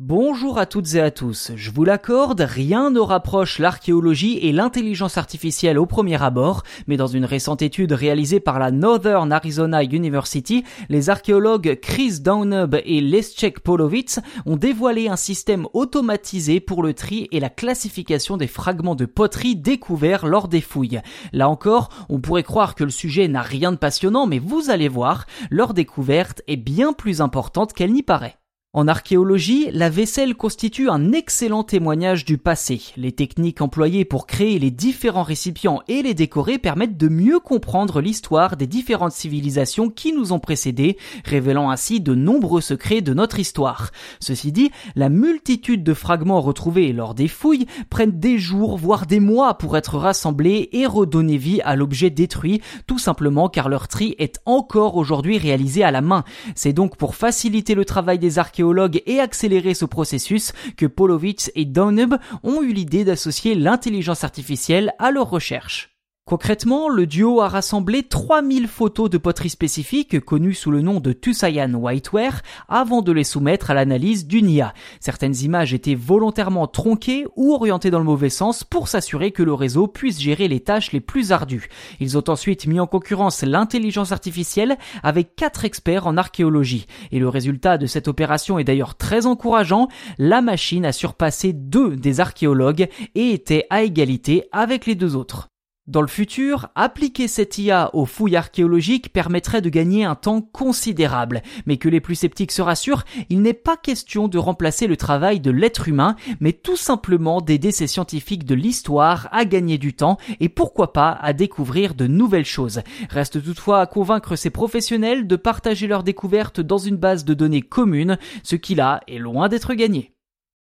Bonjour à toutes et à tous. Je vous l'accorde, rien ne rapproche l'archéologie et l'intelligence artificielle au premier abord, mais dans une récente étude réalisée par la Northern Arizona University, les archéologues Chris Downub et Leszek Polowitz ont dévoilé un système automatisé pour le tri et la classification des fragments de poterie découverts lors des fouilles. Là encore, on pourrait croire que le sujet n'a rien de passionnant, mais vous allez voir, leur découverte est bien plus importante qu'elle n'y paraît. En archéologie, la vaisselle constitue un excellent témoignage du passé. Les techniques employées pour créer les différents récipients et les décorer permettent de mieux comprendre l'histoire des différentes civilisations qui nous ont précédés, révélant ainsi de nombreux secrets de notre histoire. Ceci dit, la multitude de fragments retrouvés lors des fouilles prennent des jours, voire des mois pour être rassemblés et redonner vie à l'objet détruit, tout simplement car leur tri est encore aujourd'hui réalisé à la main. C'est donc pour faciliter le travail des archéologues et accélérer ce processus que Polovitz et Donub ont eu l'idée d'associer l'intelligence artificielle à leurs recherches. Concrètement, le duo a rassemblé 3000 photos de poterie spécifiques connues sous le nom de Tusayan Whiteware avant de les soumettre à l'analyse d'une IA. Certaines images étaient volontairement tronquées ou orientées dans le mauvais sens pour s'assurer que le réseau puisse gérer les tâches les plus ardues. Ils ont ensuite mis en concurrence l'intelligence artificielle avec quatre experts en archéologie. Et le résultat de cette opération est d'ailleurs très encourageant. La machine a surpassé deux des archéologues et était à égalité avec les deux autres. Dans le futur, appliquer cette IA aux fouilles archéologiques permettrait de gagner un temps considérable, mais que les plus sceptiques se rassurent, il n'est pas question de remplacer le travail de l'être humain, mais tout simplement d'aider ces scientifiques de l'histoire à gagner du temps et pourquoi pas à découvrir de nouvelles choses. Reste toutefois à convaincre ces professionnels de partager leurs découvertes dans une base de données commune, ce qui là est loin d'être gagné.